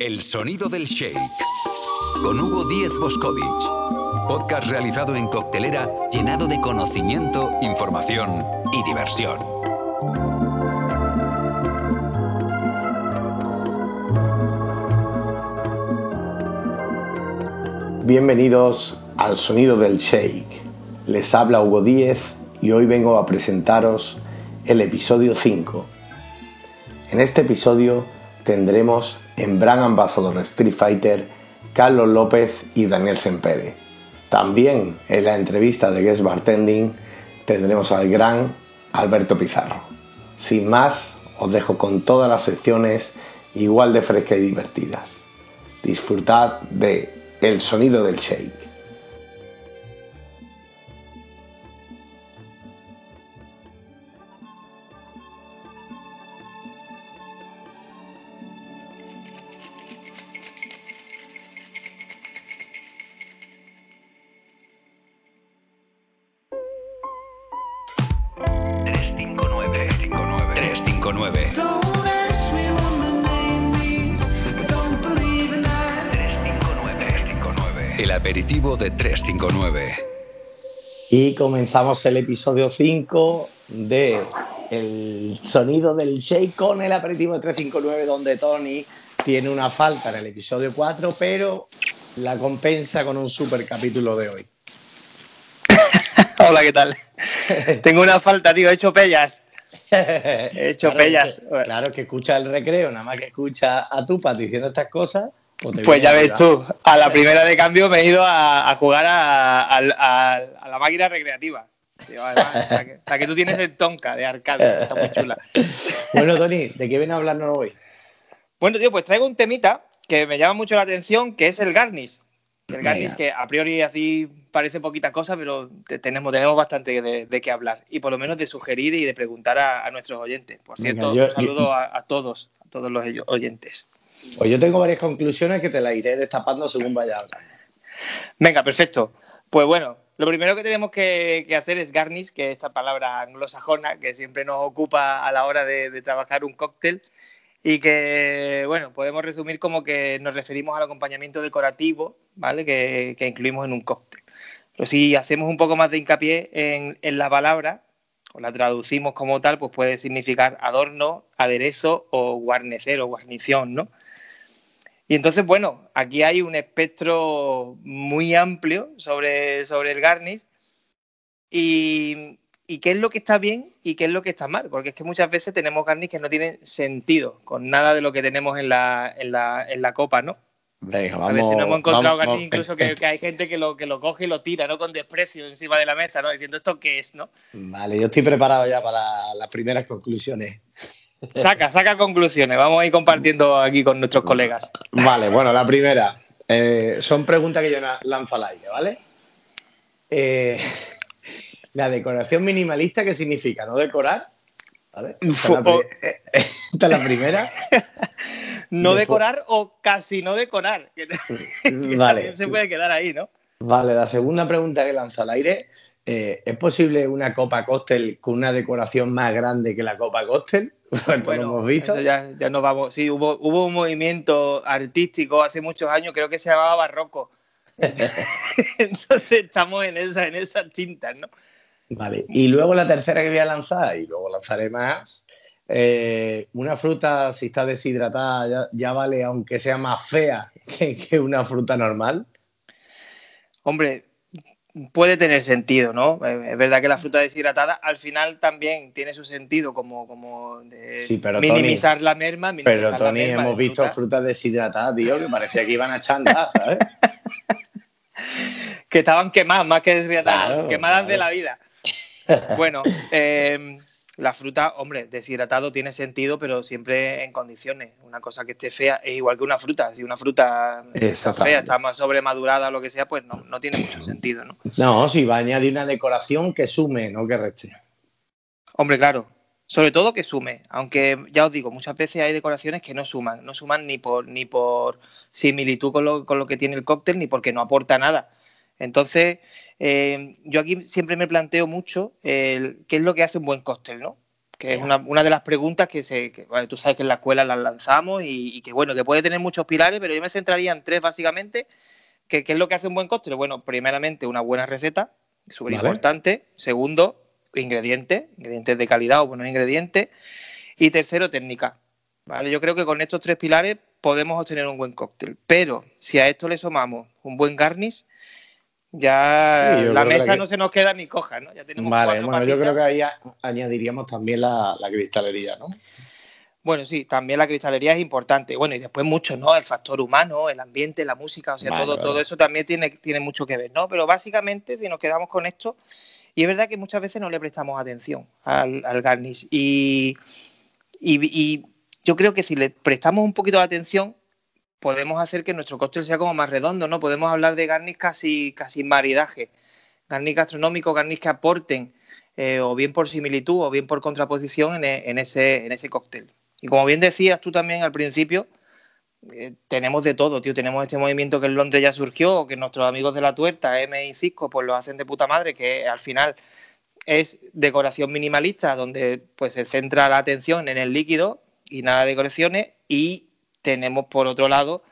El sonido del shake. Con Hugo Díez Boscovich. Podcast realizado en coctelera llenado de conocimiento, información y diversión. Bienvenidos al sonido del shake. Les habla Hugo Díez y hoy vengo a presentaros el episodio 5. En este episodio tendremos en Brand Ambassador Street Fighter Carlos López y Daniel Sempere. También en la entrevista de Guest Bartending tendremos al gran Alberto Pizarro. Sin más, os dejo con todas las secciones igual de frescas y divertidas. Disfrutad de El sonido del shake. El aperitivo de 359. Y comenzamos el episodio 5 de El sonido del shake con el aperitivo de 359 donde Tony tiene una falta en el episodio 4, pero la compensa con un super capítulo de hoy. Hola, ¿qué tal? Tengo una falta, tío, he hecho pellas. He hecho claro, pellas. Que, claro, que escucha el recreo, nada más que escucha a Tupat diciendo estas cosas. Pues, pues ya ves tú, a la primera de cambio me he ido a, a jugar a, a, a, la máquina recreativa. Tío, además, la, que, la, que, tú tienes en Tonka de arcade, está muy chula. Bueno, Tony, ¿de qué viene a hablarnos hoy? Bueno, tío, pues traigo un temita que me llama mucho la atención, que es el garnish. El garnish que a priori así parece poquita cosa, pero tenemos, tenemos bastante de, de qué hablar. Y por lo menos de sugerir y de preguntar a, nuestros oyentes. Por cierto, Venga, yo, un saludo yo... a todos, a todos los oyentes. Pues yo tengo varias conclusiones que te las iré destapando según vaya. Venga, perfecto. Pues bueno, lo primero que tenemos que, hacer es garnish, que es esta palabra anglosajona que siempre nos ocupa a la hora de, trabajar un cóctel y que, bueno, podemos resumir como que nos referimos al acompañamiento decorativo, ¿vale? Que, que incluimos en un cóctel. Pero si hacemos un poco más de hincapié en, en la palabra, o la traducimos como tal, pues puede significar adorno, aderezo o guarnecer o guarnición, ¿no? Y entonces, bueno, aquí hay un espectro muy amplio sobre, sobre el garnish y, y, qué es lo que está bien y qué es lo que está mal, porque es que muchas veces tenemos garnish que no tienen sentido con nada de lo que tenemos en la, en la, en la copa, ¿no? Venga, vamos, a si no hemos encontrado vamos, garnish incluso que, que, hay gente que lo, que lo coge y lo tira, ¿no? Con desprecio encima de la mesa, ¿no? Diciendo esto qué es, ¿no? Vale, yo estoy preparado ya para las primeras conclusiones. Saca, saca conclusiones. Vamos a ir compartiendo aquí con nuestros colegas. Vale, bueno, la primera. Eh, son preguntas que yo lanzo al aire, ¿vale? Eh, la decoración minimalista, ¿qué significa? ¿No decorar? ¿Vale? Esta, es la, esta es la primera. no Después... decorar o casi no decorar. Que, que vale. se puede quedar ahí, ¿no? Vale, la segunda pregunta que lanzo al aire. Eh, ¿Es posible una copa cóctel con una decoración más grande que la copa cóctel? Bueno, lo hemos visto. Ya, ya nos vamos. Sí, hubo, hubo un movimiento artístico hace muchos años, creo que se llamaba barroco. Entonces estamos en, esa, en esas tintas, ¿no? Vale, y luego la tercera que voy a lanzar, y luego lanzaré más, eh, una fruta, si está deshidratada, ya, ya, vale, aunque sea más fea que, que una fruta normal. Hombre, puede tener sentido, ¿no? Es verdad que la fruta deshidratada al final también tiene su sentido como, como de sí, pero minimizar Tony, la merma. Minimizar pero Tony, merma hemos visto frutas fruta deshidratadas, tío, que parecía que iban a chandar, ¿sabes? que estaban quemadas, más que deshidratadas, claro, quemadas claro. de la vida. Bueno, eh, la fruta, hombre, deshidratado tiene sentido, pero siempre en condiciones. Una cosa que esté fea es igual que una fruta. Si una fruta está fea, está más sobremadurada o lo que sea, pues no, no tiene mucho sentido, ¿no? No, si va a añadir una decoración que sume, no que reste. Hombre, claro. Sobre todo que sume, aunque ya os digo, muchas veces hay decoraciones que no suman, no suman ni por, ni por similitud con lo, con lo que tiene el cóctel, ni porque no aporta nada. Entonces, eh, yo aquí siempre me planteo mucho el, qué es lo que hace un buen cóctel, ¿no? que es una, de las preguntas que, se, tú sabes que en la escuela las lanzamos y, que bueno, que puede tener muchos pilares, pero yo me centraría en tres básicamente, que, ¿qué es lo que hace un buen cóctel? Bueno, primeramente una buena receta, súper importante. Segundo, ingredientes, ingredientes de calidad o buenos ingredientes. Y tercero, técnica. ¿vale? Yo creo que con estos tres pilares podemos obtener un buen cóctel. Pero si a esto le sumamos un buen garnish, ya la mesa no se nos queda ni coja, ¿no? Ya tenemos vale, bueno, yo creo que ahí añadiríamos también la, cristalería, ¿no? Bueno, sí, también la cristalería es importante. Bueno, y después mucho, ¿no? El factor humano, el ambiente, la música, o sea, todo, todo eso también tiene, tiene mucho que ver, ¿no? Pero básicamente, si nos quedamos con esto, y es verdad que muchas veces no le prestamos atención al, garnish. Y, y, yo creo que si le prestamos un poquito de atención, podemos hacer que nuestro cóctel sea como más redondo, ¿no? Podemos hablar de garnish casi, casi maridaje, garnish gastronómico, garnish que aporten, eh, o bien por similitud o bien por contraposición en, ese, en ese cóctel. Y como bien decías tú también al principio, eh, tenemos de todo, tío. Tenemos este movimiento que en Londres ya surgió, que nuestros amigos de la tuerta, M y Cisco, pues lo hacen de puta madre, que al final es decoración minimalista, donde pues se centra la atención en el líquido y nada de decoraciones. Y tenemos por otro lado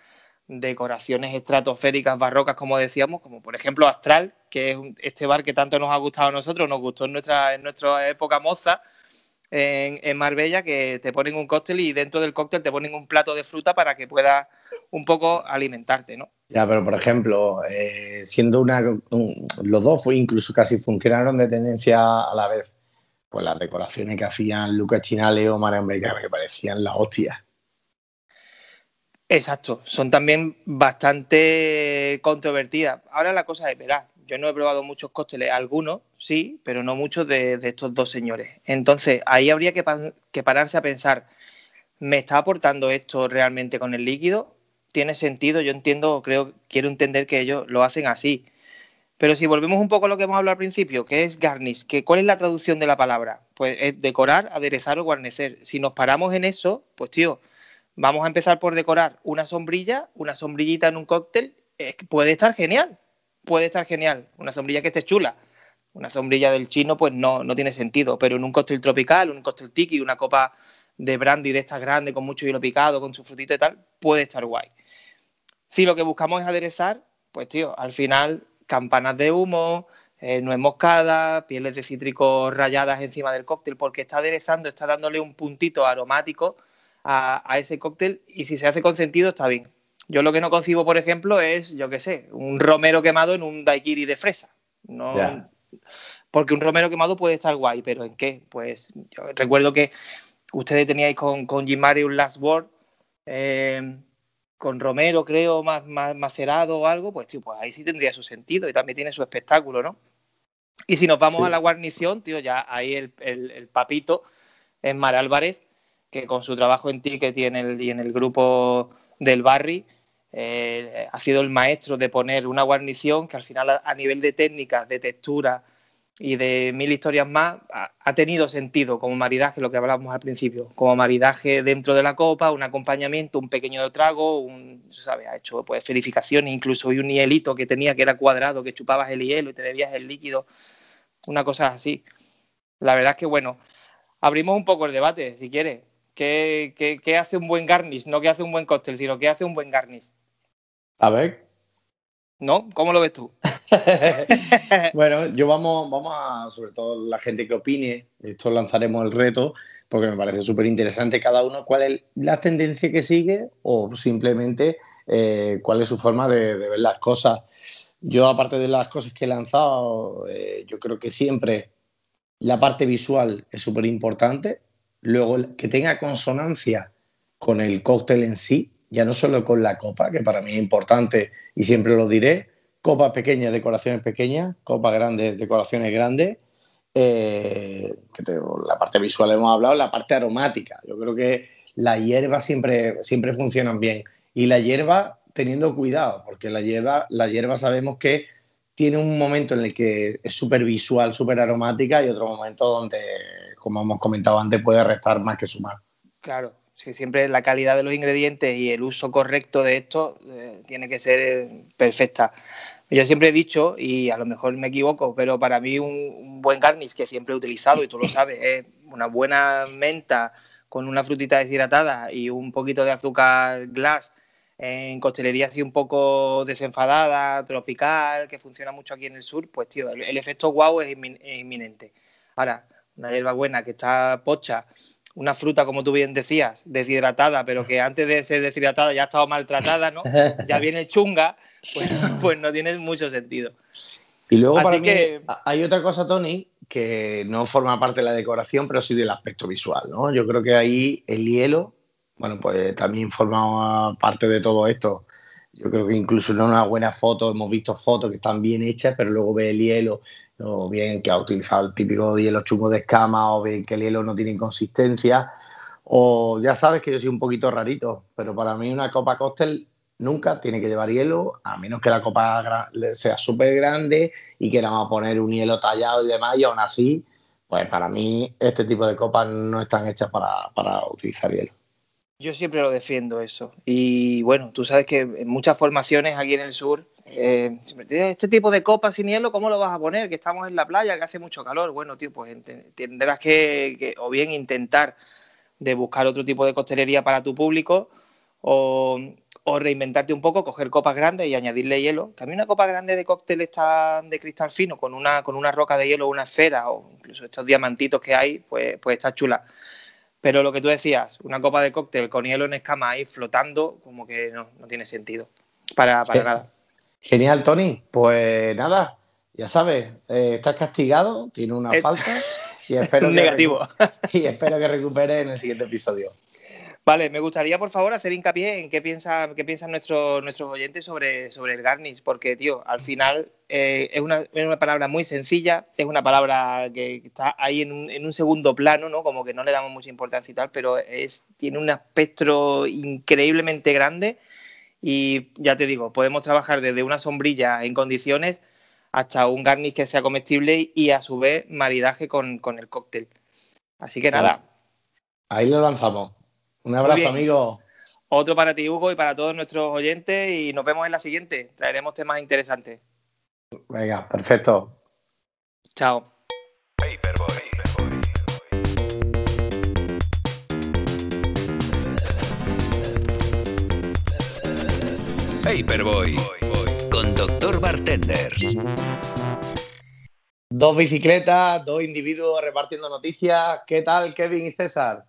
decoraciones estratosféricas barrocas, como decíamos, como por ejemplo Astral, que es este bar que tanto nos ha gustado a nosotros, nos gustó en nuestra, en nuestra época moza en, Marbella, que te ponen un cóctel y dentro del cóctel te ponen un plato de fruta para que puedas un poco alimentarte, ¿no? Ya, pero por ejemplo, eh, siendo una. los dos incluso casi funcionaron de tendencia a la vez. Pues las decoraciones que hacían Lucas Chinale o María Americana que parecían las hostias. Exacto, son también bastante controvertidas. Ahora la cosa es, verás, yo no he probado muchos cócteles, algunos sí, pero no muchos de, estos dos señores. Entonces, ahí habría que, pararse a pensar, ¿me está aportando esto realmente con el líquido? ¿Tiene sentido? Yo entiendo, creo, quiero entender que ellos lo hacen así. Pero si volvemos un poco a lo que hemos hablado al principio, que es garnish, que ¿cuál es la traducción de la palabra? Pues es decorar, aderezar o guarnecer. Si nos paramos en eso, pues tío, Vamos a empezar por decorar una sombrilla, una sombrillita en un cóctel. puede estar genial, puede estar genial. Una sombrilla que esté chula. Una sombrilla del chino, pues no, no tiene sentido. Pero en un cóctel tropical, un cóctel tiki, una copa de brandy de estas grandes con mucho hielo picado, con su frutito y tal, puede estar guay. Si lo que buscamos es aderezar, pues tío, al final campanas de humo, eh, nuez moscada, pieles de cítricos rayadas encima del cóctel, porque está aderezando, está dándole un puntito aromático a, ese cóctel y si se hace con sentido está bien. Yo lo que no concibo, por ejemplo, es, yo qué sé, un romero quemado en un daiquiri de fresa. No, Porque un romero quemado puede estar guay, pero ¿en qué? Pues yo recuerdo que ustedes teníais con, con Jim un Last Word, eh, con romero, creo, más, más macerado o algo, pues, tío, pues ahí sí tendría su sentido y también tiene su espectáculo, ¿no? Y si nos vamos a la guarnición, tío, ya ahí el, el papito es Mar Álvarez, que con su trabajo en Ticket y en el, y en el grupo del Barry eh, ha sido el maestro de poner una guarnición que al final a, nivel de técnicas, de textura y de mil historias más ha, tenido sentido como maridaje, lo que hablábamos al principio, como maridaje dentro de la copa, un acompañamiento, un pequeño trago, un, ¿sabe? ha hecho pues verificaciones, incluso un hielito que tenía que era cuadrado, que chupabas el hielo y te bebías el líquido, una cosa así. La verdad es que bueno, abrimos un poco el debate, si quieres. ¿Qué, hace un buen garnish? No qué hace un buen cóctel, sino qué hace un buen garnish. A ver. ¿No? ¿Cómo lo ves tú? bueno, yo vamos, vamos a, sobre todo la gente que opine, esto lanzaremos el reto, porque me parece súper interesante cada uno cuál es la tendencia que sigue o simplemente eh, cuál es su forma de, ver las cosas. Yo, aparte de las cosas que he lanzado, eh, yo creo que siempre la parte visual es súper importante. Luego, que tenga consonancia con el cóctel en sí, ya no solo con la copa, que para mí es importante y siempre lo diré, copas pequeñas, decoraciones pequeñas, copas grandes, decoraciones grandes. Eh, la parte visual hemos hablado, la parte aromática. Yo creo que la hierba siempre, siempre funcionan bien. Y la hierba teniendo cuidado, porque la hierba, la hierba sabemos que tiene un momento en el que es súper visual, súper aromática y otro momento donde como hemos comentado antes, puede restar más que sumar. Claro, sí, siempre la calidad de los ingredientes y el uso correcto de esto eh, tiene que ser eh, perfecta. Yo siempre he dicho, y a lo mejor me equivoco, pero para mí un, buen garnish que siempre he utilizado, y tú lo sabes, es una buena menta con una frutita deshidratada y un poquito de azúcar glass en costelería así un poco desenfadada, tropical, que funciona mucho aquí en el sur, pues tío, el, efecto guau es, inminente. Ahora, una hierba buena que está pocha, una fruta, como tú bien decías, deshidratada, pero que antes de ser deshidratada ya ha estado maltratada, ¿no? Ya viene chunga, pues, pues no tiene mucho sentido. Y luego para mí hay otra cosa, Tony, que no forma parte de la decoración, pero sí del aspecto visual, ¿no? Yo creo que ahí el hielo, bueno, pues también forma parte de todo esto. Yo creo que incluso en una buena foto, hemos visto fotos que están bien hechas, pero luego ve el hielo, o bien que ha utilizado el típico hielo chungo de escama, o bien que el hielo no tiene consistencia, o ya sabes que yo soy un poquito rarito, pero para mí una copa cóctel nunca tiene que llevar hielo, a menos que la copa sea súper grande y queramos poner un hielo tallado y demás, y aún así, pues para mí este tipo de copas no están hechas para, para utilizar hielo. Yo siempre lo defiendo eso. Y bueno, tú sabes que en muchas formaciones aquí en el sur, eh, este tipo de copas sin hielo, ¿cómo lo vas a poner? Que estamos en la playa, que hace mucho calor. Bueno, tío, pues tendrás que, o bien intentar de buscar otro tipo de costelería para tu público, o, reinventarte un poco, coger copas grandes y añadirle hielo. Que a una copa grande de cóctel está de cristal fino, con una, con una roca de hielo, una esfera o incluso estos diamantitos que hay, pues, pues está chula. Pero lo que tú decías, una copa de cóctel con hielo en escama ahí flotando, como que no, tiene sentido. Para, para nada. Genial, Tony. Pues nada, ya sabes, eh, estás castigado, tiene una falta y espero, Negativo. y espero que recupere en el siguiente episodio. Vale, me gustaría, por favor, hacer hincapié en qué, piensa, qué piensan nuestros, nuestros oyentes sobre, sobre el garnish, porque, tío, al final eh, es, una, palabra muy sencilla, es una palabra que está ahí en un, en un, segundo plano, ¿no? Como que no le damos mucha importancia y tal, pero es, tiene un espectro increíblemente grande y ya te digo, podemos trabajar desde una sombrilla en condiciones hasta un garnish que sea comestible y a su vez maridaje con, con el cóctel. Así que nada. Ahí lo lanzamos. Un abrazo, amigo. Otro para ti, Hugo, y para todos nuestros oyentes. Y nos vemos en la siguiente. Traeremos temas interesantes. Venga, perfecto. Chao. Paperboy con Doctor Bartenders. Dos bicicletas, dos individuos repartiendo noticias. ¿Qué tal, Kevin y César?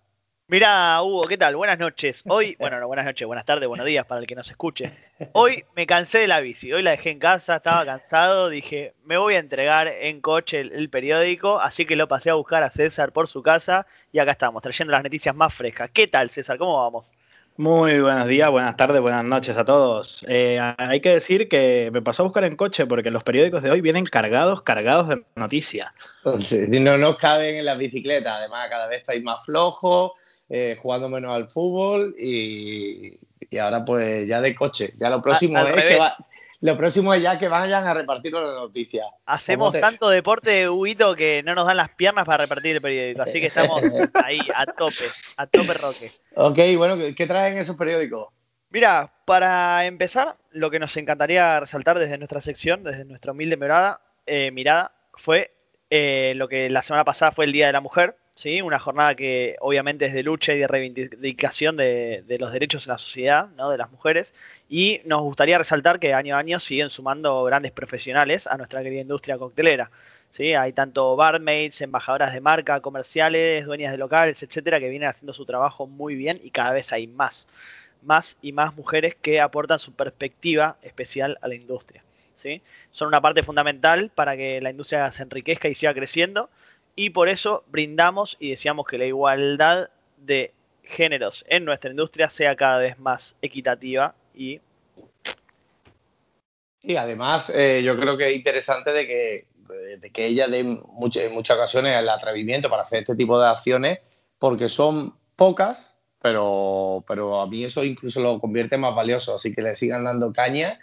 Mira, Hugo, ¿qué tal? Buenas noches. Hoy, bueno, no, buenas noches, buenas tardes, buenos días para el que nos escuche. Hoy me cansé de la bici, hoy la dejé en casa, estaba cansado, dije, me voy a entregar en coche el, periódico, así que lo pasé a buscar a César por su casa y acá estamos, trayendo las noticias más frescas. ¿Qué tal, César? ¿Cómo vamos? Muy buenos días, buenas tardes, buenas noches a todos. Eh, hay que decir que me pasó a buscar en coche porque los periódicos de hoy vienen cargados, cargados de noticias. no nos caben en las bicicletas, además cada vez estáis más flojos eh, jugando menos al fútbol y, ahora pues ya de coche. Ya lo próximo es que lo próximo es ya que vayan a repartir las noticias. Hacemos tanto deporte, Huguito, que no nos dan las piernas para repartir el periódico. Así que estamos ahí, a tope, a tope roque. Ok, bueno, ¿qué traen esos periódicos? Mira, para empezar, lo que nos encantaría resaltar desde nuestra sección, desde nuestra humilde mirada, eh, mirada fue eh, lo que la semana pasada fue el Día de la Mujer, ¿sí? Una jornada que obviamente es de lucha y de reivindicación de, los derechos en la sociedad, ¿no? De las mujeres. Y nos gustaría resaltar que año a año siguen sumando grandes profesionales a nuestra querida industria coctelera. ¿sí? Hay tanto barmaids, embajadoras de marca, comerciales, dueñas de locales, etcétera, que vienen haciendo su trabajo muy bien y cada vez hay más. Más y más mujeres que aportan su perspectiva especial a la industria. ¿sí? Son una parte fundamental para que la industria se enriquezca y siga creciendo y por eso brindamos y deseamos que la igualdad de géneros en nuestra industria sea cada vez más equitativa y... Sí, además eh, yo creo que es interesante de que, de que ella dé en muchas ocasiones el atrevimiento para hacer este tipo de acciones porque son pocas, pero, pero a mí eso incluso lo convierte más valioso, así que le sigan dando caña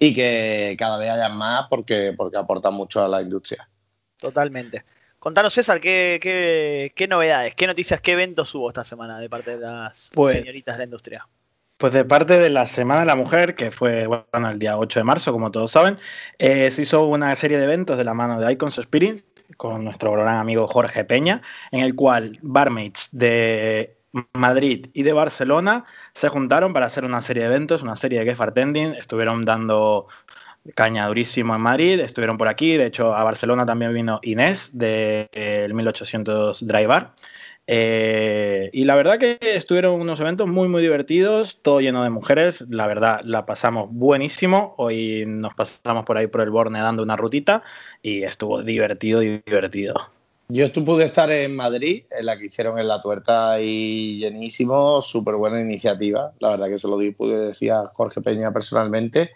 y que cada vez haya más porque, porque aportan mucho a la industria. Totalmente. Contanos, César, ¿qué, novedades, qué noticias, qué eventos hubo esta semana de parte de las pues, señoritas de la industria? Pues de parte de la Semana de la Mujer, que fue bueno, el día 8 de marzo, como todos saben, eh, se hizo una serie de eventos de la mano de Icons Spirit con nuestro gran amigo Jorge Peña, en el cual barmaids de Madrid y de Barcelona se juntaron para hacer una serie de eventos, una serie de guest bartending, estuvieron dando caña durísimo en Madrid, estuvieron por aquí, de hecho a Barcelona también vino Inés del de, 1800 Dry Bar. Eh, y la verdad que estuvieron unos eventos muy, muy divertidos, todo lleno de mujeres. La verdad, la pasamos buenísimo. Hoy nos pasamos por ahí por el Borne dando una rutita y estuvo divertido, divertido. Yo pude estar en Madrid, en la que hicieron en La Tuerta y llenísimo, súper buena iniciativa. La verdad que se lo pude decir a Jorge Peña personalmente.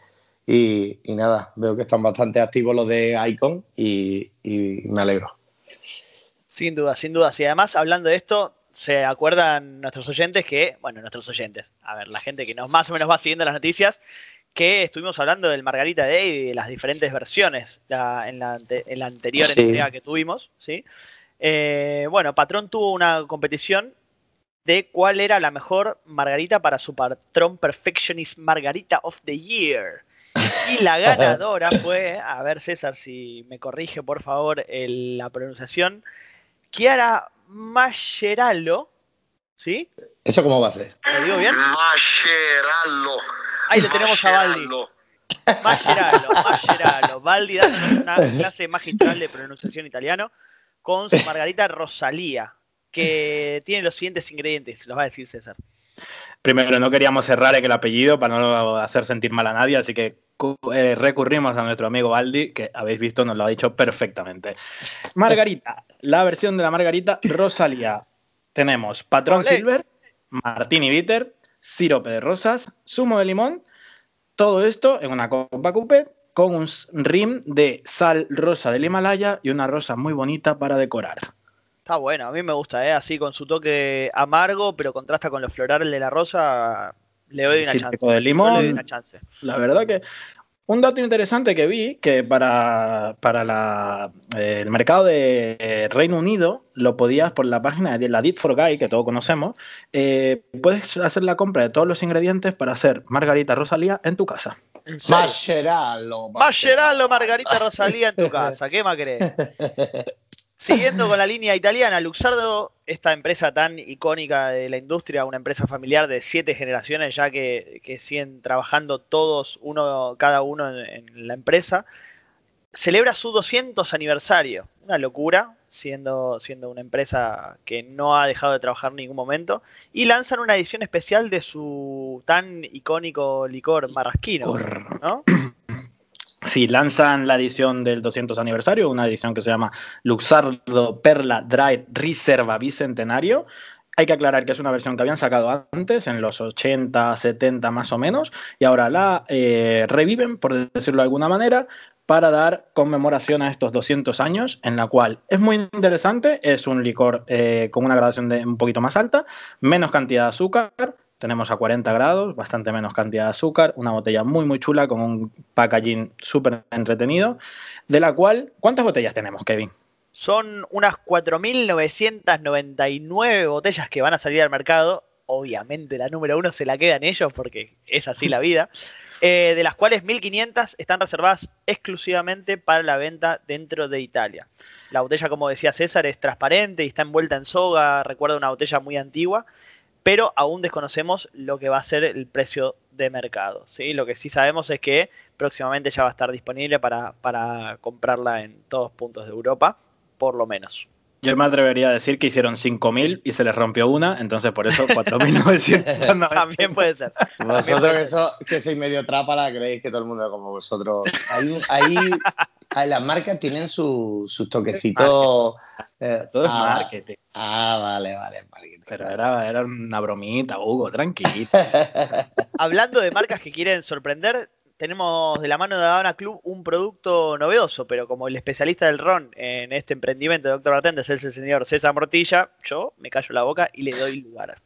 Y, nada, veo que están bastante activos los de Icon y me alegro. Sin duda, sin duda. Y además, hablando de esto, se acuerdan nuestros oyentes que, bueno, nuestros oyentes, a ver, la gente que nos más o menos va siguiendo las noticias, que estuvimos hablando del Margarita Day y de las diferentes versiones en, la, anterior entrega que tuvimos, ¿sí? Eh, bueno, Patrón tuvo una competición de cuál era la mejor Margarita para su patrón Perfectionist Margarita of the Year. Y la ganadora fue, a ver César si me corrige por favor la pronunciación, Chiara Mascherallo, ¿sí? ¿Eso cómo va a ser? ¿Lo digo bien? Mascherallo. Ahí lo tenemos a Baldi. Mascherallo, Mascherallo. Baldi dando una clase magistral de pronunciación italiano con su margarita Rosalía, que tiene los siguientes ingredientes, los va a decir César. Primero, no queríamos cerrar el apellido para no hacer sentir mal a nadie, así que eh, recurrimos a nuestro amigo Baldi, que habéis visto, nos lo ha dicho perfectamente. Margarita, la versión de la Margarita Rosalía. Tenemos Patrón Silver, Martini Bitter, sirope de rosas, zumo de limón, todo esto en una copa coupé con un rim de sal rosa del Himalaya y una rosa muy bonita para decorar. Está bueno, a mí me gusta, ¿eh? así con su toque amargo, pero contrasta con lo floral de la rosa. Le doy una chance. De limón, La verdad que un dato interesante que vi, que para, para eh, el mercado de Reino Unido lo podías por la página de la Dit for Guy, que todos conocemos, eh, puedes hacer la compra de todos los ingredientes para hacer Margarita Rosalía en tu casa. Mascherano. Mascherano Margarita Rosalía en tu casa. ¿Qué más crees? Siguiendo con la línea italiana, Luxardo, esta empresa tan icónica de la industria, una empresa familiar de siete generaciones ya que, siguen trabajando todos, uno, cada uno en, la empresa, celebra su 200 aniversario. Una locura, siendo, siendo una empresa que no ha dejado de trabajar en ningún momento. Y lanzan una edición especial de su tan icónico licor marrasquino. ¿no? Sí, lanzan la edición del 200 aniversario, una edición que se llama Luxardo Perla Dry Reserva Bicentenario. Hay que aclarar que es una versión que habían sacado antes, en los 80, 70 más o menos, y ahora la eh, reviven, por decirlo de alguna manera, para dar conmemoración a estos 200 años, en la cual es muy interesante, es un licor eh, con una gradación de un poquito más alta, menos cantidad de azúcar, tenemos a 40 grados, bastante menos cantidad de azúcar, una botella muy muy chula con un packaging súper entretenido, de la cual, ¿cuántas botellas tenemos, Kevin? Son unas 4.999 botellas que van a salir al mercado. Obviamente la número uno se la quedan ellos porque es así la vida. Eh, de las cuales 1.500 están reservadas exclusivamente para la venta dentro de Italia. La botella, como decía César, es transparente y está envuelta en soga, recuerda una botella muy antigua pero aún desconocemos lo que va a ser el precio de mercado. ¿sí? Lo que sí sabemos es que próximamente ya va a estar disponible para, para comprarla en todos puntos de Europa, por lo menos. Yo me atrevería a decir que hicieron 5.000 y se les rompió una, entonces por eso 4.900. También puede ser. Vosotros que, sois medio trápala, creéis que todo el mundo es como vosotros. Ahí, las marcas tienen sus toquecitos. Eh, todo es ah, marketing. Ah, vale, vale. Pero era, era una bromita, Hugo, tranquilo. Hablando de marcas que quieren sorprender, tenemos de la mano de Habana Club un producto novedoso, pero como el especialista del ron en este emprendimiento de Doctor Bartender es el señor César Mortilla, yo me callo la boca y le doy lugar.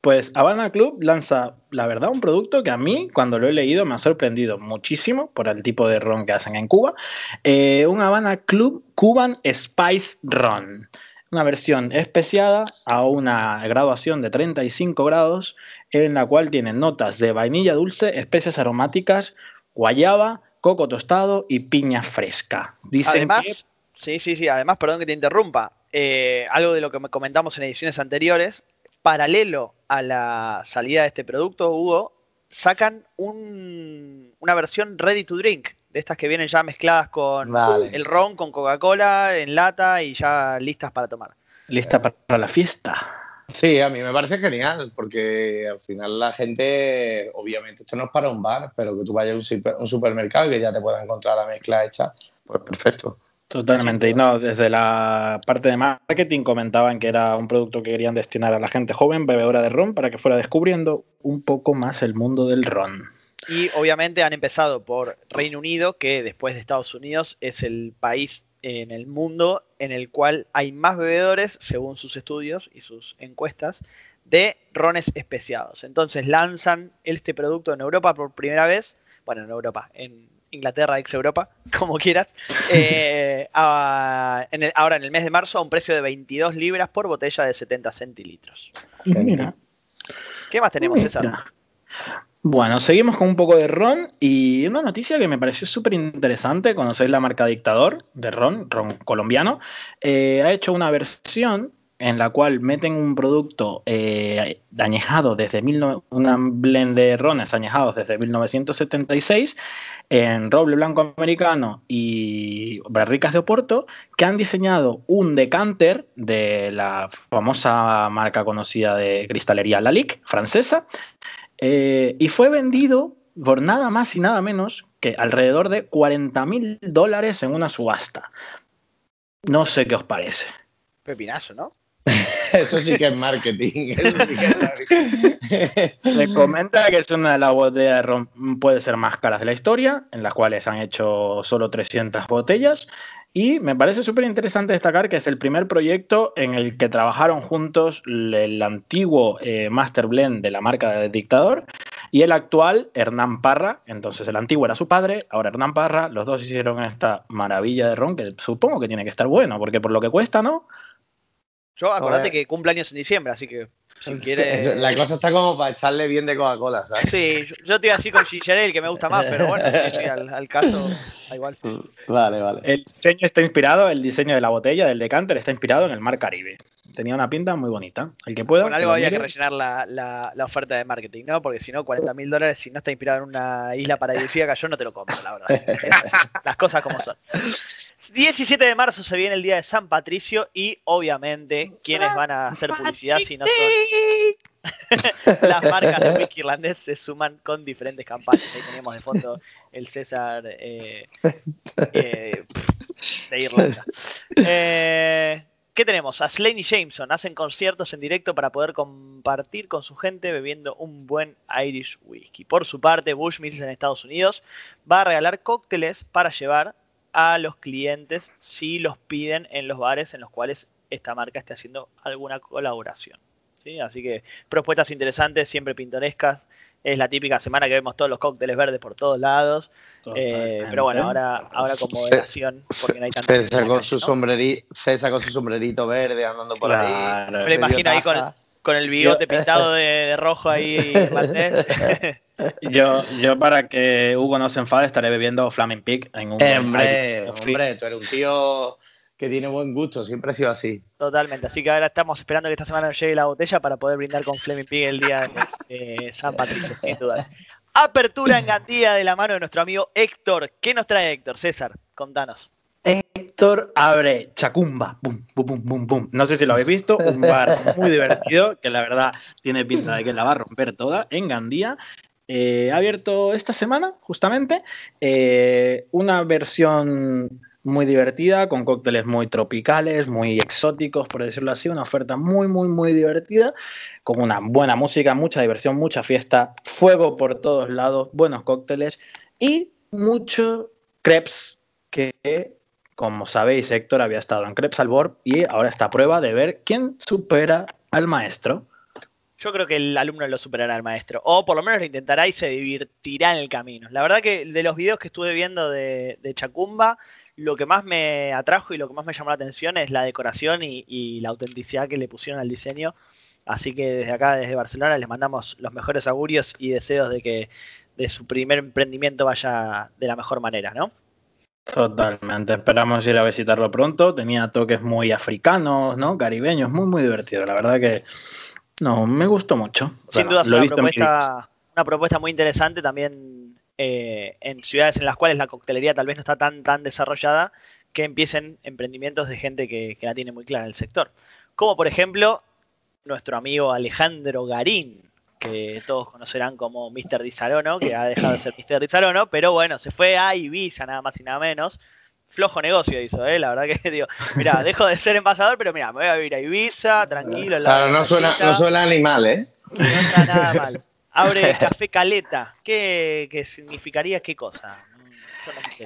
Pues Habana Club lanza, la verdad, un producto que a mí, cuando lo he leído, me ha sorprendido muchísimo por el tipo de ron que hacen en Cuba. Eh, un Habana Club Cuban Spice Ron. una versión especiada a una graduación de 35 grados en la cual tienen notas de vainilla dulce, especias aromáticas, guayaba, coco tostado y piña fresca. Dicen además, sí, sí, sí, además, perdón que te interrumpa, eh, algo de lo que comentamos en ediciones anteriores, paralelo a la salida de este producto, Hugo, sacan una versión ready to drink, de estas que vienen ya mezcladas con el ron, con Coca-Cola en lata y ya listas para tomar. Lista para la fiesta. Sí, a mí me parece genial, porque al final la gente, obviamente, esto no es para un bar, pero que tú vayas a un, supermercado y que ya te puedas encontrar la mezcla hecha, pues perfecto. Totalmente, y no, desde la parte de marketing comentaban que era un producto que querían destinar a la gente joven, bebedora de ron, para que fuera descubriendo un poco más el mundo del ron. Y obviamente han empezado por Reino Unido, que después de Estados Unidos es el país en el mundo en el cual hay más bebedores, según sus estudios y sus encuestas, de rones especiados. Entonces lanzan este producto en Europa por primera vez, bueno, en Europa, en Inglaterra, ex Europa, como quieras, eh, ahora en el mes de marzo a un precio de 22 libras por botella de 70 centilitros. Mira. ¿Qué más tenemos, César? Bueno, seguimos con un poco de ron y una noticia que me pareció súper interesante, conocéis la marca Dictador de ron, ron colombiano, eh, ha hecho una versión en la cual meten un producto eh, añejado desde una blend de rones añejados desde 1976 en roble blanco americano y barricas de Oporto que han diseñado un decanter de la famosa marca conocida de cristalería Lalique francesa eh, y fue vendido por nada más y nada menos que alrededor de 40 mil dólares en una subasta. No sé qué os parece. Pepinazo, ¿no? Eso sí que es marketing. Se comenta que es una de las botellas puede ser más caras de la historia, en las cuales han hecho solo 300 botellas. Y me parece súper interesante destacar que es el primer proyecto en el que trabajaron juntos el antiguo eh, Master Blend de la marca de Dictador y el actual Hernán Parra. Entonces el antiguo era su padre, ahora Hernán Parra. Los dos hicieron esta maravilla de ron que supongo que tiene que estar bueno, porque por lo que cuesta, ¿no? Yo acordate que cumple años en diciembre, así que si quieres. La cosa está como para echarle bien de Coca-Cola, ¿sabes? Sí, yo te iba así con el que me gusta más, pero bueno, al, caso, da igual. Vale, vale. El diseño está inspirado, el diseño de la botella, del decanter, está inspirado en el mar Caribe tenía una pinta muy bonita. El que pueda. Con algo había que rellenar la, oferta de marketing, ¿no? Porque si no, 40 mil dólares, si no está inspirado en una isla paradisíaca, yo no te lo compro, la verdad. Las cosas como son. 17 de marzo se viene el día de San Patricio y obviamente, ¿quiénes van a hacer publicidad si no son las marcas de whisky irlandés se suman con diferentes campañas. Ahí tenemos de fondo el César eh, eh, de Irlanda. Eh, ¿Qué tenemos? A Slaney Jameson hacen conciertos en directo para poder compartir con su gente bebiendo un buen Irish whisky. Por su parte, Bushmills en Estados Unidos va a regalar cócteles para llevar a los clientes si los piden en los bares en los cuales esta marca esté haciendo alguna colaboración. ¿Sí? Así que propuestas interesantes, siempre pintorescas. Es la típica semana que vemos todos los cócteles verdes por todos lados. Eh, pero bueno, ahora, ahora con moderación, porque no hay tanto. César con, su sombrerito, César con su sombrerito verde andando por ahí. Me lo imagino ahí con, el bigote pintado de, rojo ahí yo, yo, para que Hugo no se enfade, estaré bebiendo Flaming Pig en un. Hombre, hombre, tú eres un tío que tiene buen gusto, siempre ha sido así. Totalmente, así que ahora estamos esperando que esta semana nos llegue la botella para poder brindar con Flaming Pig el día de San Patricio, sin dudas. Apertura en Gandía de la mano de nuestro amigo Héctor. ¿Qué nos trae Héctor? César, contanos. Héctor abre Chacumba. Bum, bum, bum, bum, No sé si lo habéis visto. Un bar muy divertido que la verdad tiene pinta de que la va a romper toda en Gandía. Eh, ha abierto esta semana, justamente, eh, una versión muy divertida, con cócteles muy tropicales, muy exóticos, por decirlo así, una oferta muy, muy, muy divertida, con una buena música, mucha diversión, mucha fiesta, fuego por todos lados, buenos cócteles y mucho crepes que, como sabéis, Héctor había estado en Crepes Albor y ahora está a prueba de ver quién supera al maestro. Yo creo que el alumno lo superará al maestro, o por lo menos lo intentará y se divertirá en el camino. La verdad que de los videos que estuve viendo de Chacumba, lo que más me atrajo y lo que más me llamó la atención es la decoración y, la autenticidad que le pusieron al diseño. Así que desde acá, desde Barcelona, les mandamos los mejores augurios y deseos de que de su primer emprendimiento vaya de la mejor manera, ¿no? Totalmente, esperamos ir a visitarlo pronto. Tenía toques muy africanos, ¿no? Caribeños, muy, muy divertido. La verdad que no, me gustó mucho. Sin duda, una propuesta, una propuesta muy interesante también eh, en ciudades en las cuales la coctelería tal vez no está tan, tan desarrollada, que empiecen emprendimientos de gente que, la tiene muy clara en el sector. Como por ejemplo nuestro amigo Alejandro Garín, que todos conocerán como Mr. Dizarono, que ha dejado de ser Mr. Dizarono, pero bueno, se fue a Ibiza nada más y nada menos. Flojo negocio hizo, ¿eh? La verdad que digo, mira, dejo de ser embajador, pero mira, me voy a vivir a Ibiza, tranquilo. Claro, no suena, no suena animal, ¿eh? No está nada mal. Abre Café Caleta. ¿Qué, significaría qué cosa?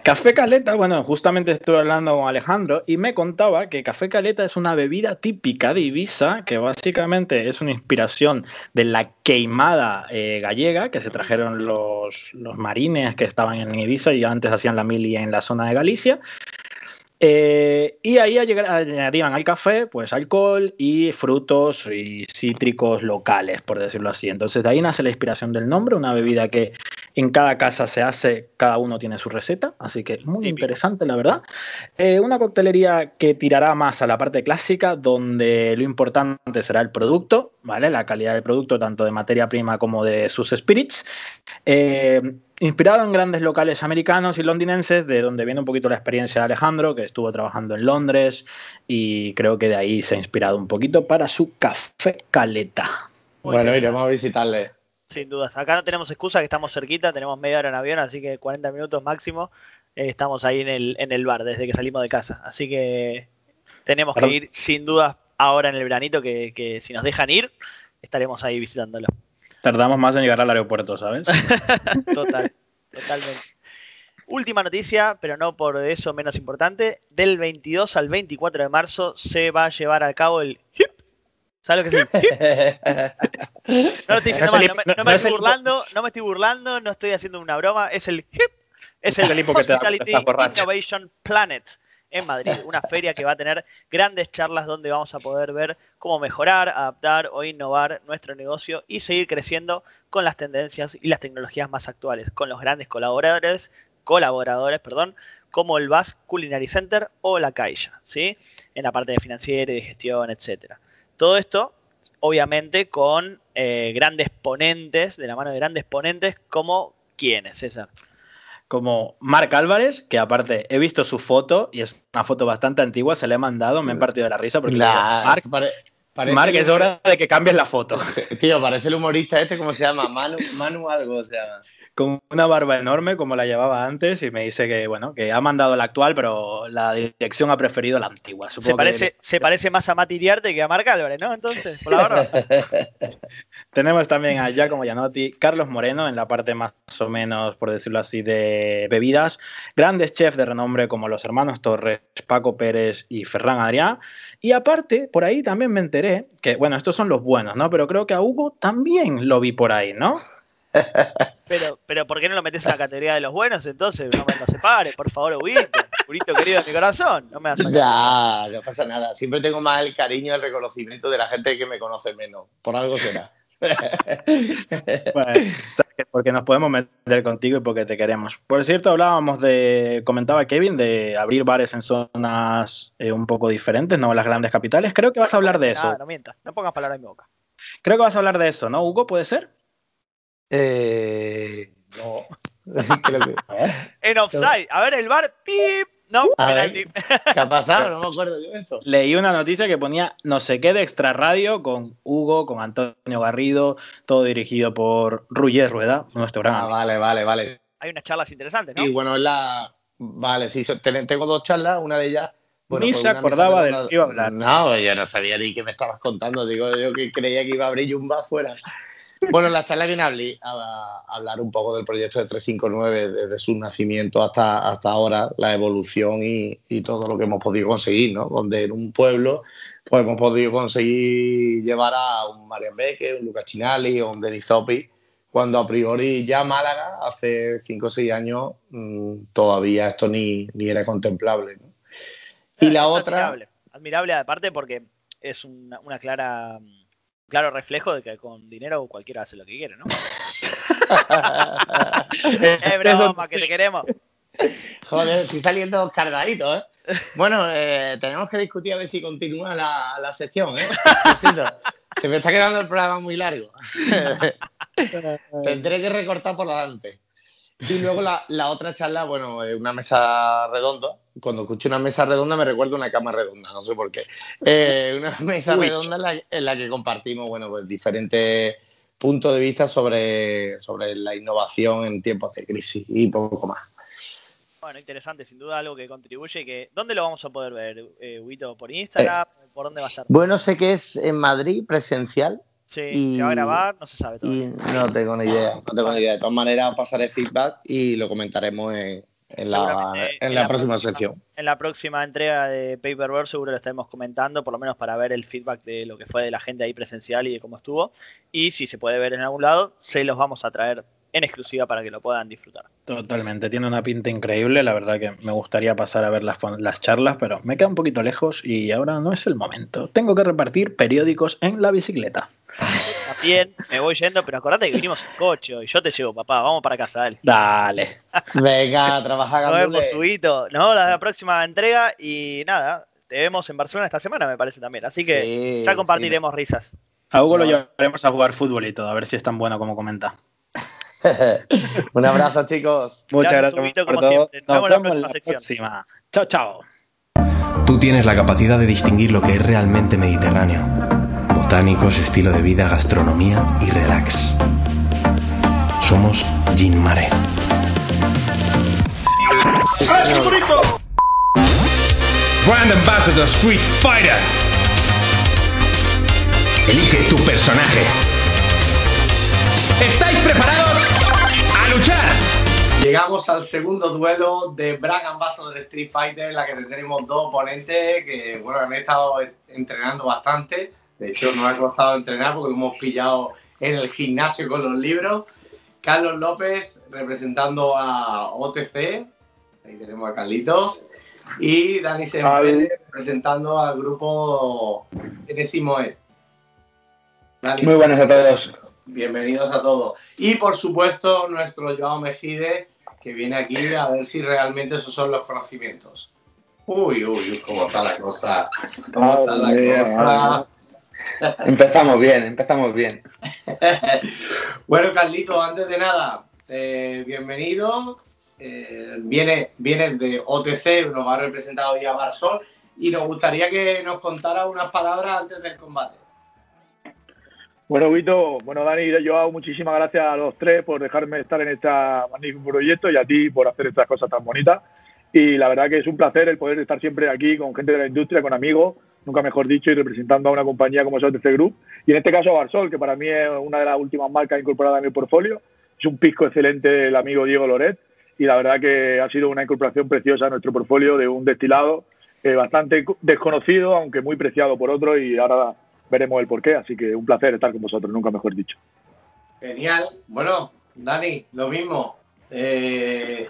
Café Caleta, bueno, justamente estuve hablando con Alejandro y me contaba que Café Caleta es una bebida típica de Ibiza, que básicamente es una inspiración de la queimada eh, gallega que se trajeron los, los marines que estaban en Ibiza y antes hacían la mili en la zona de Galicia. Eh, y ahí añadían al café pues alcohol y frutos y cítricos locales, por decirlo así. Entonces de ahí nace la inspiración del nombre, una bebida que en cada casa se hace, cada uno tiene su receta, así que muy interesante la verdad. Eh, una coctelería que tirará más a la parte clásica, donde lo importante será el producto, ¿vale? La calidad del producto, tanto de materia prima como de sus spirits. Eh, Inspirado en grandes locales americanos y londinenses, de donde viene un poquito la experiencia de Alejandro, que estuvo trabajando en Londres y creo que de ahí se ha inspirado un poquito para su café caleta. bueno, iremos a visitarle. Sin dudas. Acá no tenemos excusa, que estamos cerquita, tenemos media hora en avión, así que 40 minutos máximo. Eh, estamos ahí en el, en el bar desde que salimos de casa. Así que tenemos que ir sin dudas ahora en el veranito, que, que si nos dejan ir, estaremos ahí visitándolo. Tardamos más en llegar al aeropuerto, ¿sabes? Total, totalmente. Última noticia, pero no por eso menos importante. Del 22 al 24 de marzo se va a llevar a cabo el HIP. ¿Sabes lo que es el HIP? No, estoy diciendo no, me, estoy burlando, no me estoy burlando, no estoy haciendo una broma. Es el HIP. Es el Hospitality Innovation Planet en Madrid, una feria que va a tener grandes charlas donde vamos a poder ver cómo mejorar, adaptar o innovar nuestro negocio y seguir creciendo con las tendencias y las tecnologías más actuales, con los grandes colaboradores, colaboradores, perdón, como el Basque Culinary Center o la Caixa, ¿sí? En la parte de financiera y de gestión, etcétera. Todo esto, obviamente, con eh, grandes ponentes, de la mano de grandes ponentes, como ¿quiénes, César? como Marc Álvarez, que aparte he visto su foto y es una foto bastante antigua, se le he mandado, me he partido de la risa porque Marc, Marc es hora de que cambies la foto. Tío, parece el humorista este, ¿cómo se llama? Manu, Manu algo, o sea con una barba enorme como la llevaba antes y me dice que bueno que ha mandado la actual pero la dirección ha preferido la antigua. Se parece se parece más a Mati Diarte que a Marc Álvarez no entonces por barba. Tenemos también a Giacomo Gianotti Carlos Moreno en la parte más o menos por decirlo así de bebidas. Grandes chefs de renombre como los hermanos Torres Paco Pérez y Ferran Adrià. Y aparte por ahí también me enteré que bueno estos son los buenos no pero creo que a Hugo también lo vi por ahí no pero, pero ¿por qué no lo metes en la categoría de los buenos entonces? No me no separe, por favor, Huguito. Huguito querido de mi corazón. No me hagas Ya, no pasa nada. Siempre tengo más el cariño y el reconocimiento de la gente que me conoce menos. Por algo será. bueno, porque nos podemos meter contigo y porque te queremos. Por cierto, hablábamos de, comentaba Kevin, de abrir bares en zonas eh, un poco diferentes, no en las grandes capitales. Creo que vas a hablar de eso. no mientas, no pongas palabras en mi boca. Creo que vas a hablar de eso, ¿no, Hugo? ¿Puede ser? Eh, no. en offside. A ver, el bar, pip. No, ¿Qué ha pasado? No me acuerdo yo de esto. Leí una noticia que ponía no sé qué de extra radio con Hugo, con Antonio Garrido, todo dirigido por Ruyer Rueda, nuestro gran. Ah, vale, vale, vale. Hay unas charlas interesantes, ¿no? Y bueno, es la. Vale, sí, tengo dos charlas, una de ellas. ni pues se acordaba de lo que iba a hablar. No, yo no sabía ni qué me estabas contando. Digo, yo que creía que iba a abrir un bar afuera. Bueno, la charla viene a, hablar un poco del proyecto de 359, desde su nacimiento hasta, hasta ahora, la evolución y, todo lo que hemos podido conseguir, ¿no? Donde en un pueblo pues hemos podido conseguir llevar a un Marian Beque, un Lucas Chinali o un Denis Zopi cuando a priori ya Málaga, hace 5 o 6 años, mm, todavía esto ni, ni era contemplable. ¿no? Y la Es otra... Admirable, admirable aparte porque es una, una clara claro reflejo de que con dinero cualquiera hace lo que quiere, ¿no? es broma, que te queremos. Joder, estoy saliendo cargadito, ¿eh? Bueno, eh, tenemos que discutir a ver si continúa la, la sección, ¿eh? Lo siento, Se me está quedando el programa muy largo. Tendré que recortar por delante. Y luego la, la otra charla, bueno, es una mesa redonda. Cuando escucho una mesa redonda me recuerdo una cama redonda, no sé por qué. Eh, una mesa Uy. redonda en la, en la que compartimos, bueno, pues diferentes puntos de vista sobre, sobre la innovación en tiempos de crisis y poco más. Bueno, interesante, sin duda algo que contribuye que... ¿Dónde lo vamos a poder ver, eh, Huguito? ¿Por Instagram? ¿Por dónde va a estar? Bueno, sé que es en Madrid, presencial, Sí, y- ¿Se va a grabar? No se sabe todavía. y no tengo ni idea, no tengo ni idea. De todas maneras, pasaré feedback y lo comentaremos en, en la, en en la la próxima próxima. sección. En la próxima entrega de Paperverse seguro lo estaremos comentando, por lo menos para ver el feedback de lo que fue de la gente ahí presencial y de cómo estuvo. Y si se puede ver en algún lado, se los vamos a traer en exclusiva para que lo puedan disfrutar. Totalmente, tiene una pinta increíble. La verdad que me gustaría pasar a ver las, las charlas, pero me queda un poquito lejos y ahora no es el momento. Tengo que repartir periódicos en la bicicleta. También me voy yendo, pero acordate que vinimos en coche y yo te llevo, papá. Vamos para casa, dale. Dale. Venga, a trabajar Nos vemos, Huguito. No, la próxima entrega y nada, te vemos en Barcelona esta semana, me parece también. Así que Sí, ya compartiremos risas. A Hugo lo llevaremos a jugar fútbol y todo, a ver si es tan bueno como comenta. Un abrazo, chicos. Muchas Gracias, gracias, por como todo. siempre. Nos Nos vemos vemos en la próxima sección. próxima. Chao, chao. Tú tienes la capacidad de distinguir lo que es realmente mediterráneo. Botánicos, estilo de vida, gastronomía y relax. Somos Gin Mare. Brand Ambassador Street Fighter. Elige tu personaje. ¿Estáis preparados? ¡A luchar! Llegamos al segundo duelo de Brand Ambassador Street Fighter, en la que tendremos dos oponentes que, bueno, han estado entrenando bastante. De hecho, nos ha costado entrenar porque lo hemos pillado en el gimnasio con los libros. Carlos López representando a OTC. Ahí tenemos a Carlitos. Y Dani Semper representando al grupo Enesimoe. Dani, Muy buenas a todos. Bienvenidos a todos. Y por supuesto, nuestro Joao Mejide, que viene aquí a ver si realmente esos son los conocimientos. Uy, uy, cómo está la cosa. ¿Cómo está la cosa? Empezamos bien, empezamos bien. Bueno, Carlito, antes de nada, eh, bienvenido. Eh, viene, viene de OTC, nos ha representado ya Barsol y nos gustaría que nos contara unas palabras antes del combate. Bueno, Vito, bueno, Dani y Joao, muchísimas gracias a los tres por dejarme estar en este magnífico proyecto y a ti por hacer estas cosas tan bonitas. Y la verdad que es un placer el poder estar siempre aquí con gente de la industria, con amigos, nunca mejor dicho, y representando a una compañía como es OTC Group. Y en este caso a Barsol, que para mí es una de las últimas marcas incorporadas en mi portfolio. Es un pisco excelente el amigo Diego Loret y la verdad que ha sido una incorporación preciosa a nuestro portfolio de un destilado eh, bastante desconocido, aunque muy preciado por otros y ahora veremos el porqué. Así que un placer estar con vosotros, nunca mejor dicho. Genial. Bueno, Dani, lo mismo. Eh,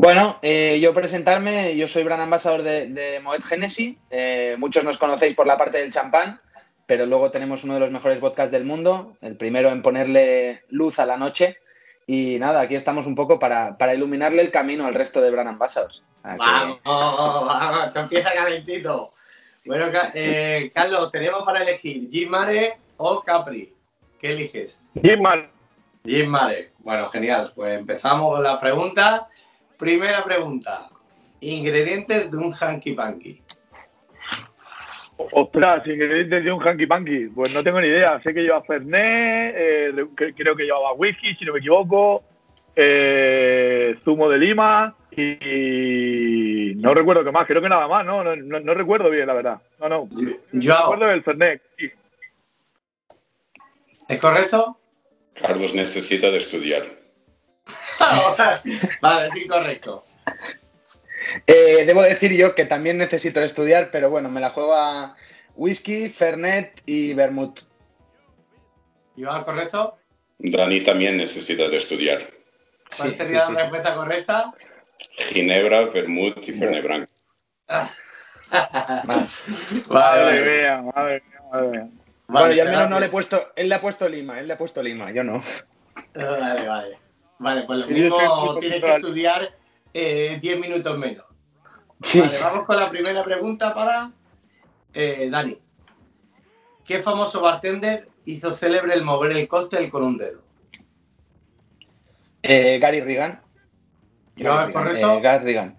Bueno, eh, yo presentarme, yo soy gran ambasador de, de Moet Genesis. Eh, muchos nos conocéis por la parte del champán, pero luego tenemos uno de los mejores podcasts del mundo, el primero en ponerle luz a la noche. Y nada, aquí estamos un poco para, para iluminarle el camino al resto de Brand Ambassadors. A que- Vamos, vamos, esto empieza calentito. Bueno, eh, Carlos, tenemos para elegir Jim Mare o Capri. ¿Qué eliges? Jim Mar- Jim Mare. Bueno, genial. Pues empezamos con la pregunta. Primera pregunta. Ingredientes de un hanky panky. Ostras, ingredientes de un hanky panky. Pues no tengo ni idea. Sé que lleva Fernet, eh, creo que llevaba whisky, si no me equivoco, eh, zumo de lima y, y no recuerdo qué más. Creo que nada más, ¿no? No, no, no recuerdo bien, la verdad. No, no. Yo, recuerdo del Fernet. sí. ¿es correcto? Carlos necesita de estudiar. vale, es incorrecto. Eh, debo decir yo que también necesito estudiar, pero bueno, me la juego a whisky, Fernet y Vermouth. ¿Iván, correcto? Dani también necesita de estudiar. ¿Cuál sería la respuesta correcta? Ginebra, Vermouth y Fernet Branca. Madre mía, madre mía, madre mía. Bueno, yo al menos no le he puesto, él le ha puesto Lima, él le ha puesto Lima, yo no. Vale, vale. Vale, pues lo mismo tienes que estudiar eh, 10 minutos menos. Sí. Vale, vamos con la primera pregunta para eh, Dani. ¿Qué famoso bartender hizo célebre el mover el cóctel con un dedo? Eh, Gary Regan. ¿Yo, Gary es correcto? Eh, Gary Regan.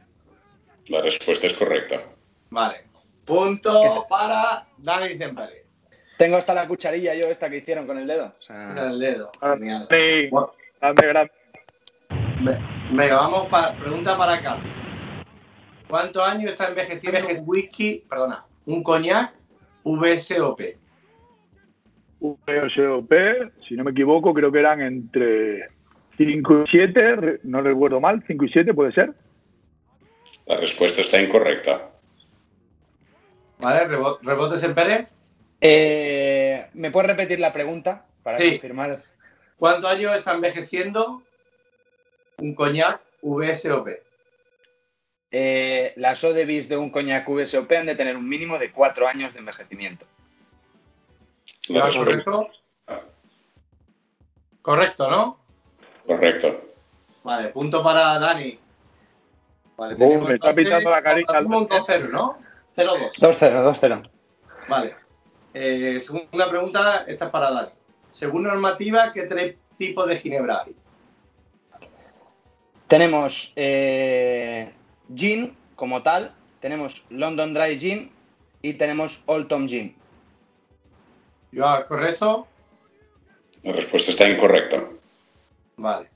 La respuesta es correcta. Vale. Punto para Dani Sempere. Tengo hasta la cucharilla yo esta que hicieron con el dedo. O sea, el dedo. Ah, Genial. Sí, Bueno, grande, grande. Ve- Venga, vamos para pregunta para Carlos. ¿Cuántos años está envejeciendo un whisky, perdona, un coñac VSOP? VSOP, si no me equivoco, creo que eran entre 5 y 7, no recuerdo mal, 5 y 7 puede ser. La respuesta está incorrecta. ¿Vale? Rebo- Rebote Sempere. eh, ¿Me puedes repetir la pregunta para Sí. confirmar? ¿Cuántos años está envejeciendo un coñac VSOP? Eh, las ODBs de un coñac VSOP han de tener un mínimo de 4 años de envejecimiento. La ¿Ya respuesta correcto? Correcto, ¿no? correcto. Vale, punto para Dani. Vale, Uh, me está pintando la carita. ahora mismo un 2-0, ¿no? 0-2. 2-0, 2-0. Vale. Eh, segunda pregunta, esta es para Dani. Según normativa, ¿qué tres tipos de ginebra hay? Tenemos eh, gin como tal, tenemos London Dry Gin y tenemos Old Tom Gin. ¿Yo ¿es correcto? La respuesta está incorrecta. Vale.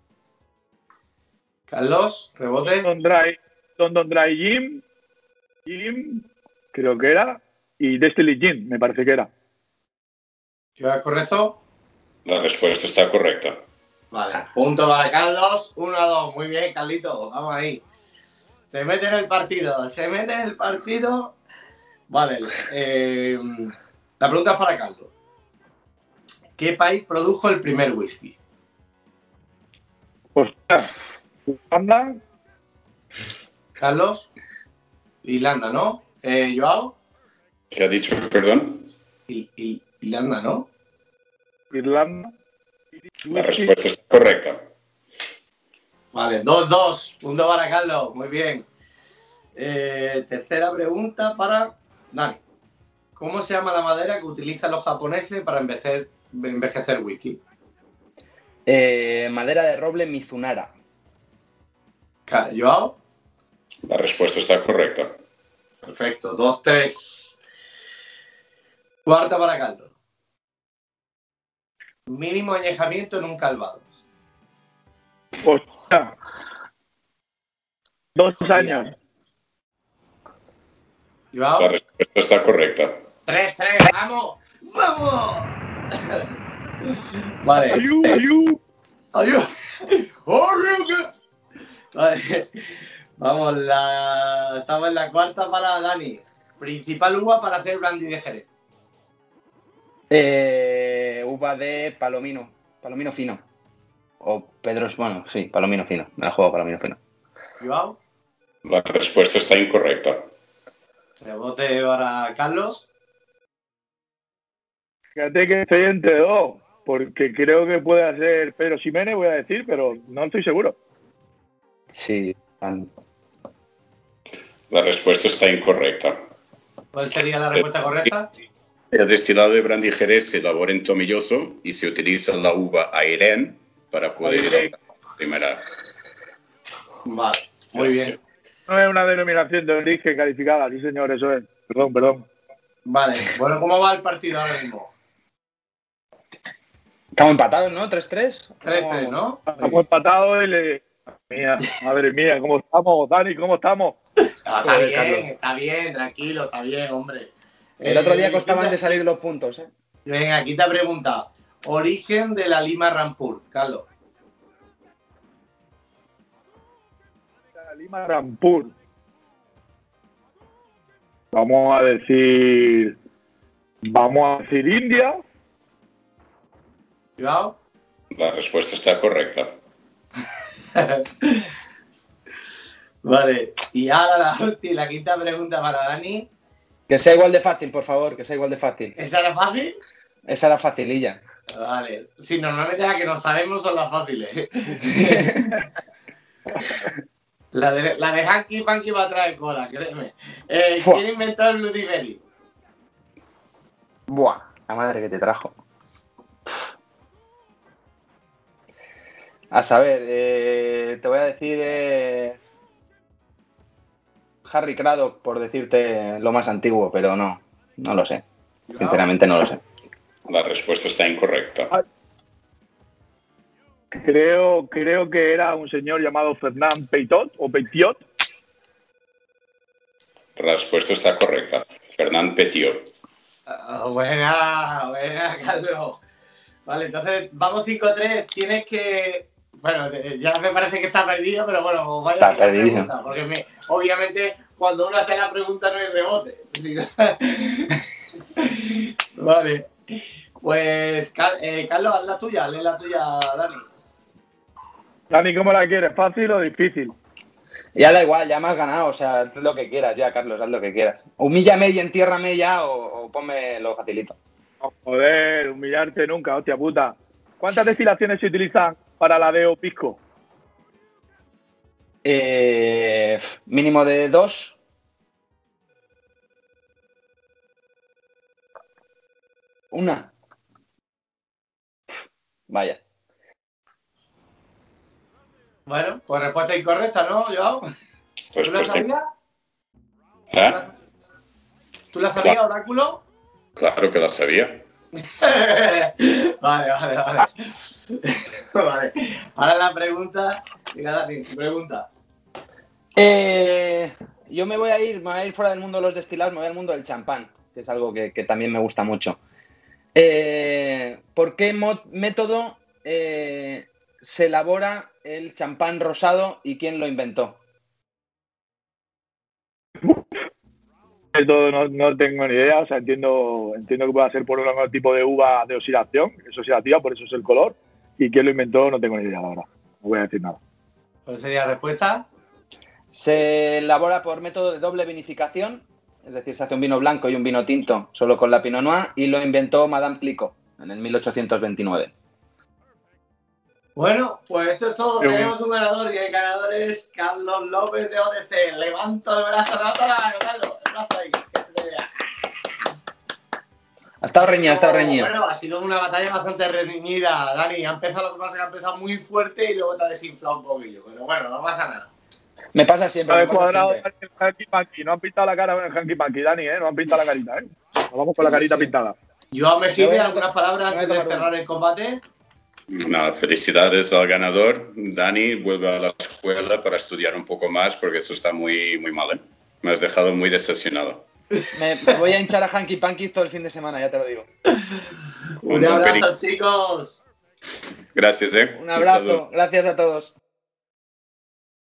Carlos, rebote. London Dry, London Dry Gin, Gin, creo que era, y Destiny Gin, me parece que era. ¿Yo ¿es correcto? La respuesta está correcta. Vale, punto para Carlos, 1 a 2. Muy bien, Carlito, vamos ahí. Se mete en el partido, se mete en el partido. Vale, eh, la pregunta es para Carlos. ¿Qué país produjo el primer whisky? Ostras, Uganda, Carlos, Irlanda, ¿no? Eh, Joao, ¿Qué ha dicho? Perdón. I- I- Irlanda, ¿no? Irlanda. La respuesta está correcta. Vale, 2-2. Punto para Carlos, muy bien. Eh, tercera pregunta para Dani. ¿Cómo se llama la madera que utilizan los japoneses para envejecer, envejecer whisky? Eh, madera de roble Mizunara. Joao, La respuesta está correcta. perfecto, 2-3. Cuarta para Carlos. Mínimo añejamiento en un calvado. Ostras. Dos años. La respuesta está correcta. 3-3, vamos, vamos. vale. Ayú, ayú. Adiós. Vale. Vamos, la... estamos en la cuarta para Dani. Principal uva para hacer brandy de Jerez. Eh, uva de palomino. Palomino fino. O Pedros, bueno, sí, palomino fino. Me la juego palomino fino. Joao, La respuesta está incorrecta. rebote para Carlos. Fíjate que estoy entre dos, porque creo que puede ser Pedro Ximénez, voy a decir, pero no estoy seguro. Sí. La respuesta está incorrecta. ¿Cuál sería la respuesta correcta? El destilado de brandy jerez se elabora en tomilloso y se utiliza la uva Airén para poder Airén. elaborar primera. Vale, muy bien. No es una denominación de origen calificada, sí señor, eso es. Perdón, perdón. Vale, bueno, ¿cómo va el partido ahora mismo? Estamos empatados, ¿no? 3-3. 3-3, ¿no? Estamos empatados y le... Mía, madre mía, ¿cómo estamos, Dani? ¿Cómo estamos? Ah, está bien, está bien, tranquilo, está bien, hombre. El otro día Eh, costaban de salir los puntos, ¿eh? Venga, aquí te ha preguntado. Origen de la lima Rampur, Carlos. Lima Rampur. Vamos a decir... Vamos a decir India. Joao, La respuesta está correcta. Vale, y ahora la, última, la quinta pregunta para Dani. Que sea igual de fácil, por favor, que sea igual de fácil. ¿Esa era fácil? Esa era facililla. Vale. Sí, normalmente las que no sabemos son las fáciles. la, de, la de Hanky Panky va a traer cola, créeme. Eh. ¿Quién inventó el Bloody Belly? Buah, la madre que te trajo. A saber, eh, te voy a decir eh, Harry Craddock, por decirte lo más antiguo, pero no, no lo sé. Sinceramente no lo sé. La respuesta está incorrecta. Creo, creo que era un señor llamado Fernand Peitot o Peitiot. La respuesta está correcta. Fernand Petiot. Ah, buena, buena, Carlos. Vale, entonces vamos 5-3. Tienes que. Bueno, ya me parece que está perdido, pero bueno, vaya Está perdido. pregunta, porque me- obviamente cuando uno hace la pregunta no hay rebote. Vale. Pues, Cal- eh, Carlos, haz la tuya, lee la tuya, Dani. Dani, ¿cómo la quieres? ¿Fácil o difícil? Ya da igual, ya me has ganado, o sea, haz lo que quieras ya, Carlos, haz lo que quieras. Humíllame y entiérrame ya o, o ponme lo facilito. Oh, joder, humillarte nunca, hostia puta. ¿Cuántas destilaciones se utilizan para la de pisco? Eh, mínimo de dos. Una. Vaya. Bueno, pues respuesta incorrecta, ¿no, Joao? ¿Tú la Respuesta sabías? ¿Eh? ¿Tú la sabías, Claro. Oráculo? Claro que la sabía. vale, vale, vale. vale. Ahora la pregunta. Pregunta. Eh, yo me voy a ir, me voy a ir fuera del mundo de los destilados, me voy al mundo del champán, que es algo que, que también me gusta mucho. Eh, ¿Por qué método eh, se elabora el champán rosado y quién lo inventó? Todo no, no tengo ni idea, o sea, entiendo, entiendo que pueda ser por un tipo de uva de oxidación, es oxidativa, por eso es el color. Y quién lo inventó, no tengo ni idea, la verdad. No voy a decir nada. ¿Cuál sería la respuesta? Se elabora por método de doble vinificación, es decir, se hace un vino blanco y un vino tinto solo con la Pinot Noir y lo inventó Madame Clicquot en el 1829. Bueno, pues esto es todo. Tenemos un ganador y el ganador es Carlos López de ODC. Levanto el brazo, levanta Carlos. El brazo ahí, Ha estado reñido, ha estado reñido. Bueno, ha sido una batalla bastante reñida, Dani. Ha empezado lo que pasa que ha empezado muy fuerte y luego te ha desinflado un poquillo. Pero bueno, no pasa nada. Me pasa siempre, No me he pasa siempre. el hanky panky, no han pintado la cara con el hanky panky, Dani, ¿eh? No han pintado la carita, ¿eh? Nos vamos con la carita pintada. Joao Me Mejide, voy a algunas palabras antes de cerrar el combate. Nada, felicidades al ganador. Dani, vuelve a la escuela para estudiar un poco más porque eso está muy, muy mal. ¿eh? Me has dejado muy decepcionado. Me, me voy a hinchar a Hanky Pankies todo el fin de semana, ya te lo digo. Un Un abrazo, chicos. Gracias, ¿eh? Un abrazo, gracias a todos.